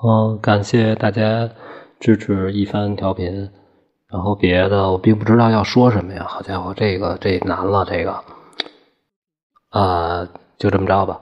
嗯，感谢大家支持一番调频。然后别的我并不知道要说什么呀，好家伙，这个这难了，这个，啊，就这么着吧。